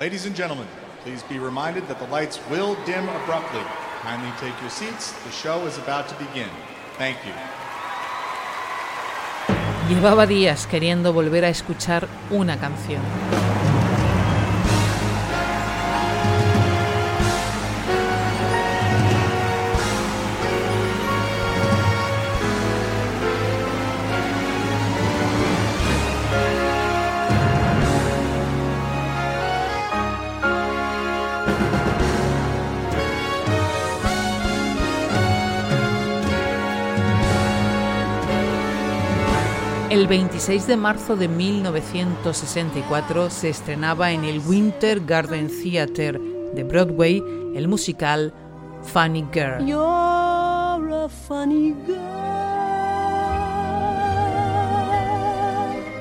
Ladies and gentlemen, please be reminded that the lights will dim abruptly. Kindly take your seats. The show is about to begin. Thank you. Llevaba días queriendo volver a escuchar una canción. El 26 de marzo de 1964 se estrenaba en el Winter Garden Theatre de Broadway el musical Funny Girl.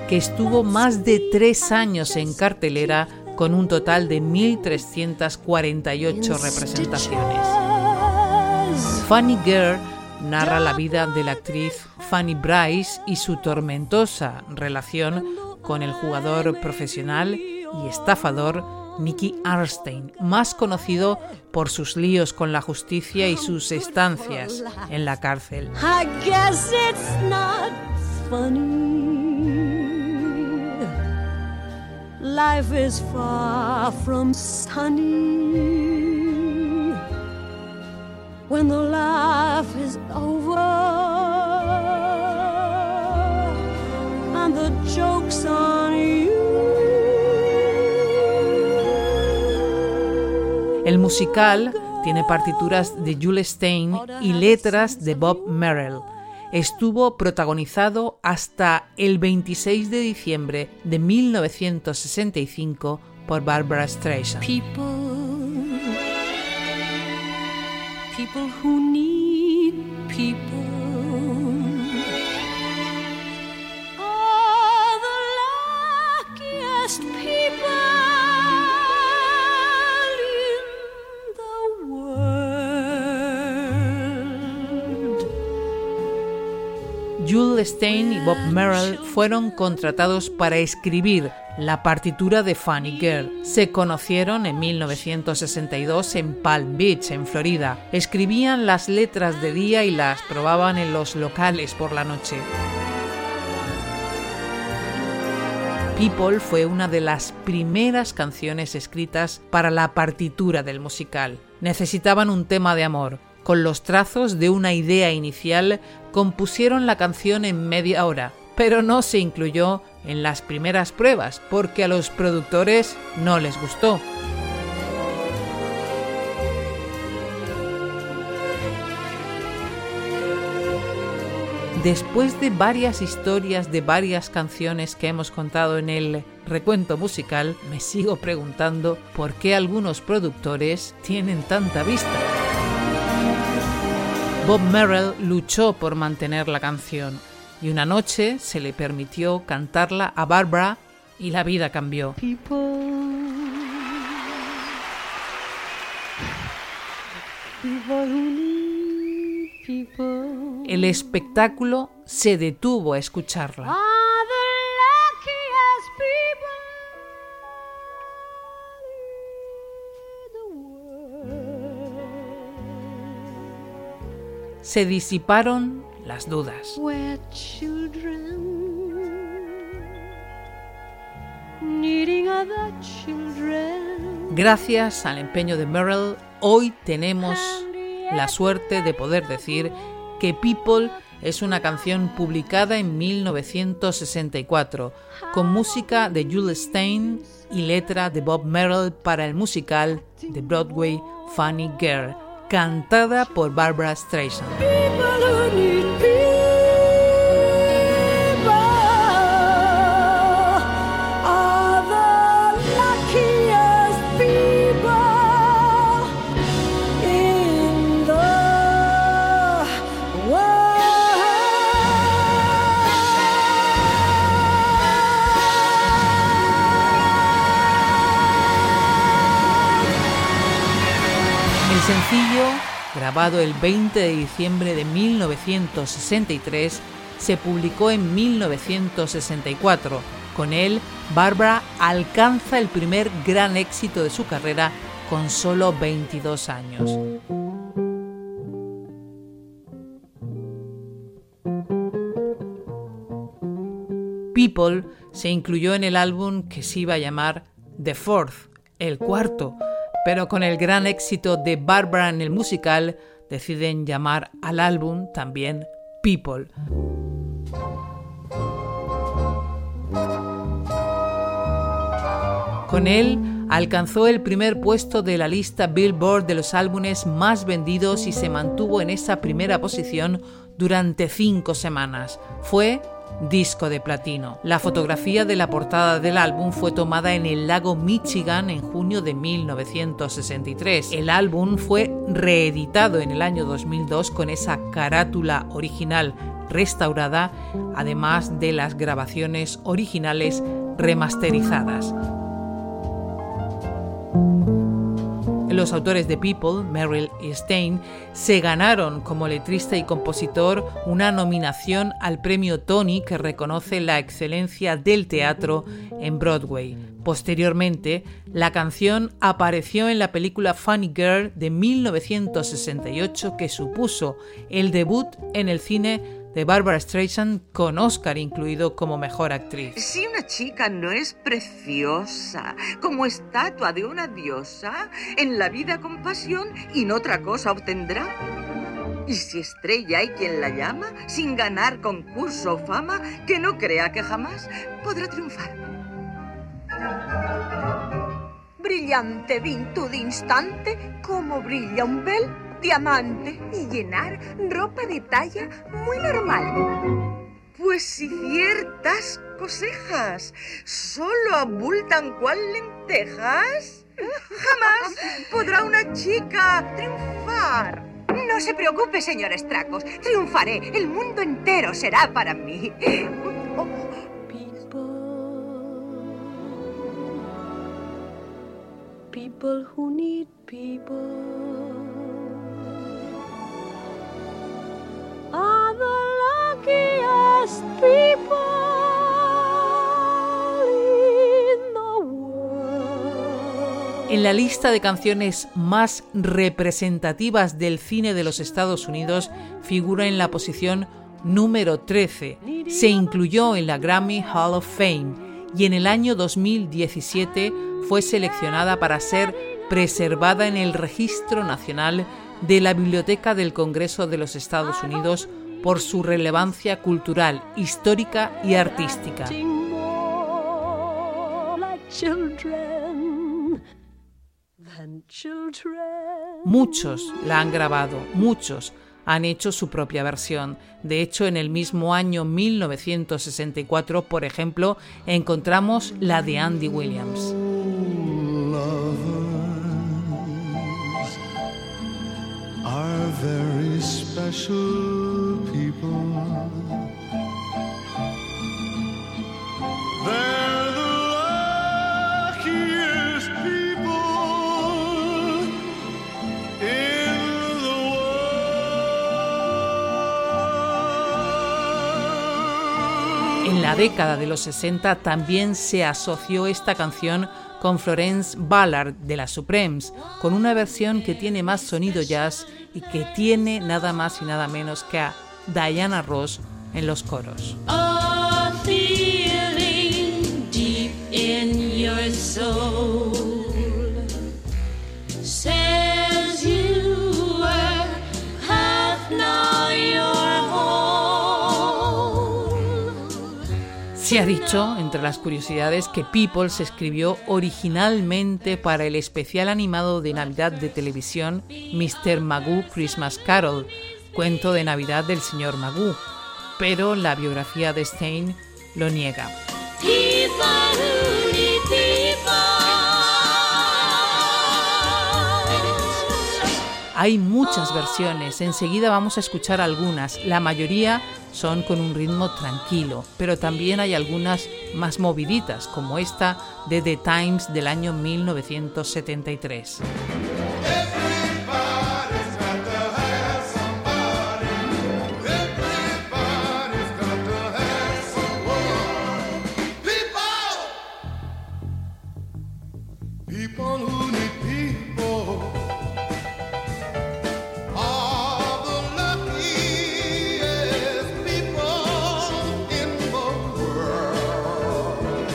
que estuvo más de tres años en cartelera con un total de 1.348 representaciones. Funny Girl narra la vida de la actriz Fanny Bryce y su tormentosa relación con el jugador profesional y estafador Nicky Arstein, más conocido por sus líos con la justicia y sus estancias en la cárcel. Life is far from when the life is over and the joke's on you. El musical tiene partituras de Jules Stein y letras de Bob Merrill. Estuvo protagonizado hasta el 26 de diciembre de 1965 por Barbara Streisand. people who need people. Are the luckiest people in the world. Jules Stein y Bob Merrill fueron contratados para escribir la partitura de Funny Girl. Se conocieron en 1962 en Palm Beach, en Florida. Escribían las letras de día y las probaban en los locales por la noche. People fue una de las primeras canciones escritas para la partitura del musical. Necesitaban un tema de amor. Con los trazos de una idea inicial compusieron la canción en media hora, pero no se incluyó en las primeras pruebas porque a los productores no les gustó. Después de varias historias de varias canciones que hemos contado en el recuento musical, me sigo preguntando por qué algunos productores tienen tanta vista. Bob Merrill luchó por mantener la canción, y una noche se le permitió cantarla a Barbara y la vida cambió. El espectáculo se detuvo a escucharla. Se disiparon las dudas. Gracias al empeño de Merrill, hoy tenemos la suerte de poder decir que People es una canción publicada en 1964, con música de Jules Stein y letra de Bob Merrill para el musical de Broadway Funny Girl, cantada por Barbara Streisand. El 20 de diciembre de 1963, se publicó en 1964. Con él, Barbara alcanza el primer gran éxito de su carrera con solo 22 años. People se incluyó en el álbum que se iba a llamar The Fourth, el cuarto, pero con el gran éxito de Barbara en el musical, deciden llamar al álbum también People. Con él alcanzó el primer puesto de la lista Billboard de los álbumes más vendidos y se mantuvo en esa primera posición durante cinco semanas. Fue disco de platino. La fotografía de la portada del álbum fue tomada en el lago Michigan en junio de 1963. El álbum fue reeditado en el año 2002 con esa carátula original restaurada, además de las grabaciones originales remasterizadas. Los autores de People, Merrill y Stein, se ganaron como letrista y compositor una nominación al premio Tony que reconoce la excelencia del teatro en Broadway. Posteriormente, la canción apareció en la película Funny Girl de 1968 que supuso el debut en el cine de Barbara Streisand con Oscar incluido como mejor actriz. Si una chica no es preciosa, como estatua de una diosa, en la vida con pasión y no otra cosa obtendrá. Y si estrella hay quien la llama, sin ganar concurso o fama, que no crea que jamás podrá triunfar. Brillante virtud instante, como brilla un bel diamante y llenar ropa de talla muy normal. Pues si ciertas cosejas solo abultan cual lentejas, jamás podrá una chica triunfar. No se preocupe, señor Estracos. Triunfaré. El mundo entero será para mí. People who need people. En la lista de canciones más representativas del cine de los Estados Unidos figura en la posición número 13. Se incluyó en la Grammy Hall of Fame y en el año 2017 fue seleccionada para ser preservada en el Registro Nacional de la Biblioteca del Congreso de los Estados Unidos por su relevancia cultural, histórica y artística. Muchos la han grabado, muchos han hecho su propia versión. De hecho, en el mismo año 1964, por ejemplo, encontramos la de Andy Williams. En la década de los 60 también se asoció esta canción con Florence Ballard de las Supremes, con una versión que tiene más sonido jazz y que tiene nada más y nada menos que a Diana Ross en los coros. Se ha dicho, entre las curiosidades, que People se escribió originalmente para el especial animado de Navidad de televisión Mr. Magoo Christmas Carol, cuento de Navidad del señor Magoo, pero la biografía de Stein lo niega. Hay muchas versiones, enseguida vamos a escuchar algunas, la mayoría son con un ritmo tranquilo, pero también hay algunas más moviditas, como esta de The Times del año 1973.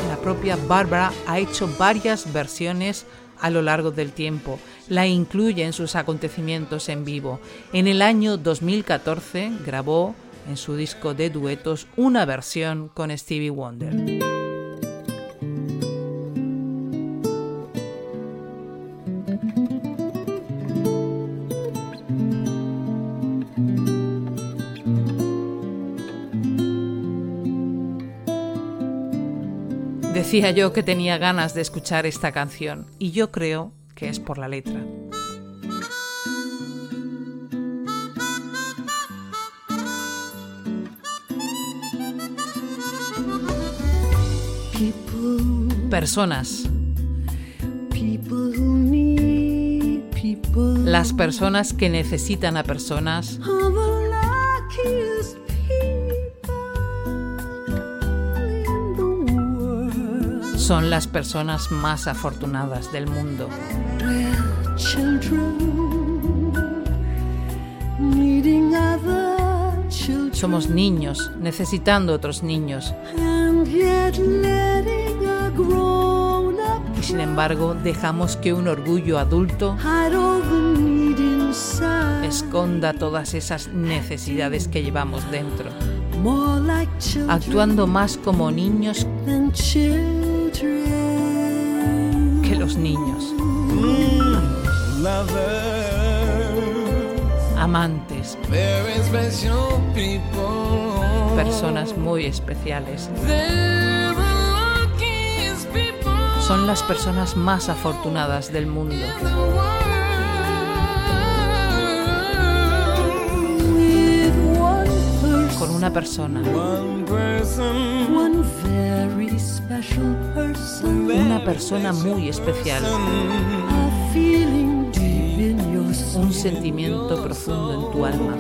La propia Barbara ha hecho varias versiones a lo largo del tiempo. La incluye en sus acontecimientos en vivo. En el año 2014 grabó en su disco de duetos una versión con Stevie Wonder. Decía yo que tenía ganas de escuchar esta canción y yo creo que es por la letra. Personas. Las personas que necesitan a personas son las personas más afortunadas del mundo. Somos niños necesitando otros niños. Y sin embargo dejamos que un orgullo adulto esconda todas esas necesidades que llevamos dentro, actuando más como niños los niños. Amantes. Personas muy especiales. Son las personas más afortunadas del mundo. Una persona. Una persona muy especial, un sentimiento profundo en tu alma,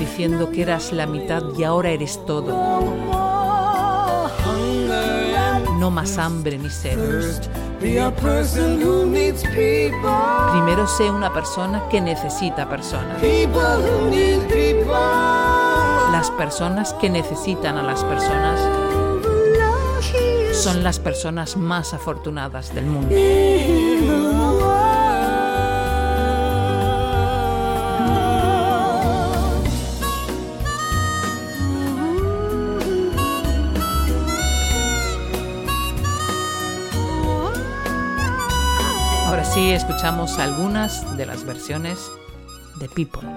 diciendo que eras la mitad y ahora eres todo. No más hambre ni sed. Primero sé una persona que necesita personas. Las personas que necesitan a las personas son las personas más afortunadas del mundo. Escuchamos algunas de las versiones de People.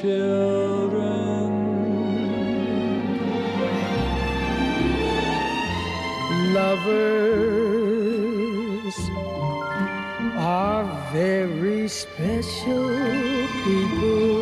children. Lovers are very special people.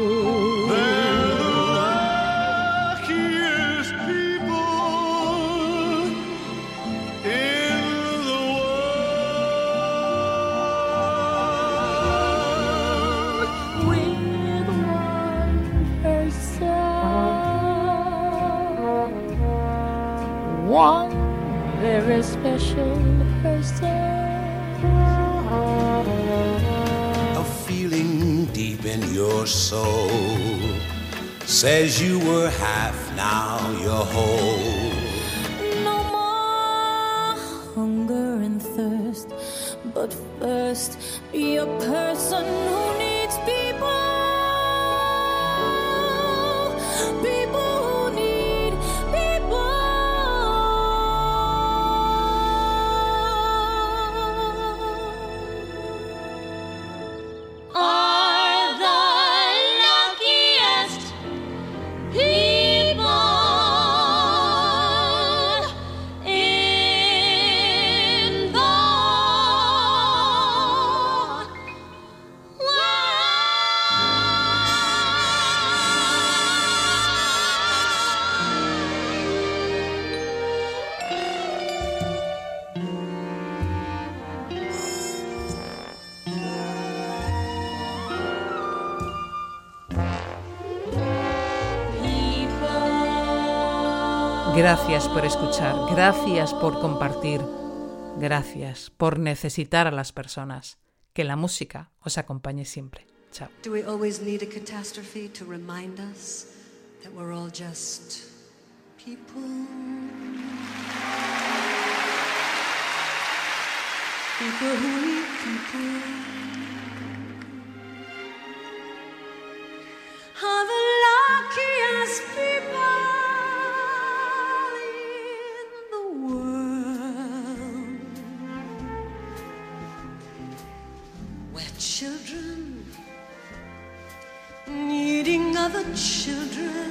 one very special person. A feeling deep in your soul says you were half, now you're whole. No more hunger and thirst, but first be a person who Gracias por escuchar, gracias por compartir, gracias por necesitar a las personas. Que la música os acompañe siempre. Chao. Do we always need a catastrophe to remind us that we're all just people? People who need people. Are the luckiest people children needing other children,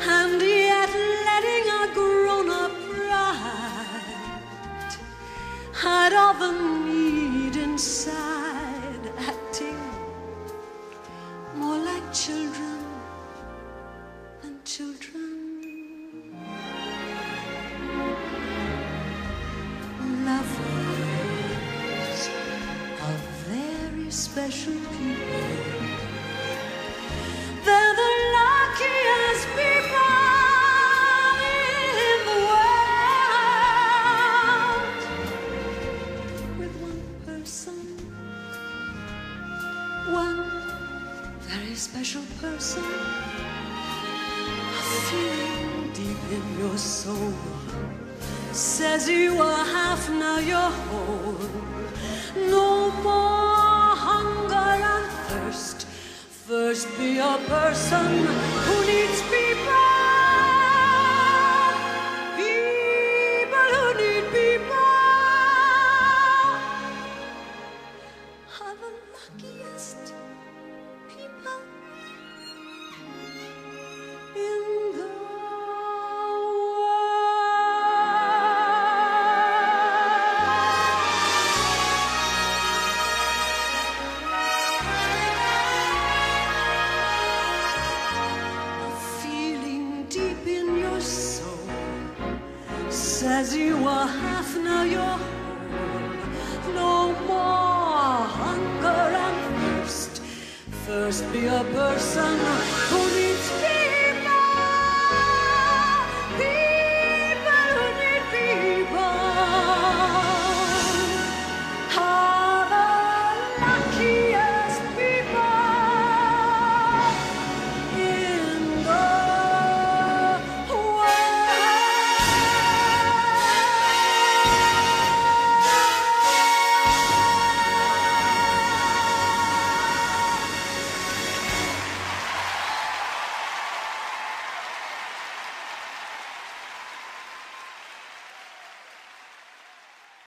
and yet letting our grown up pride hide all the need inside, soul says you are half, now you're whole. No more hunger and thirst. First, be a person who needs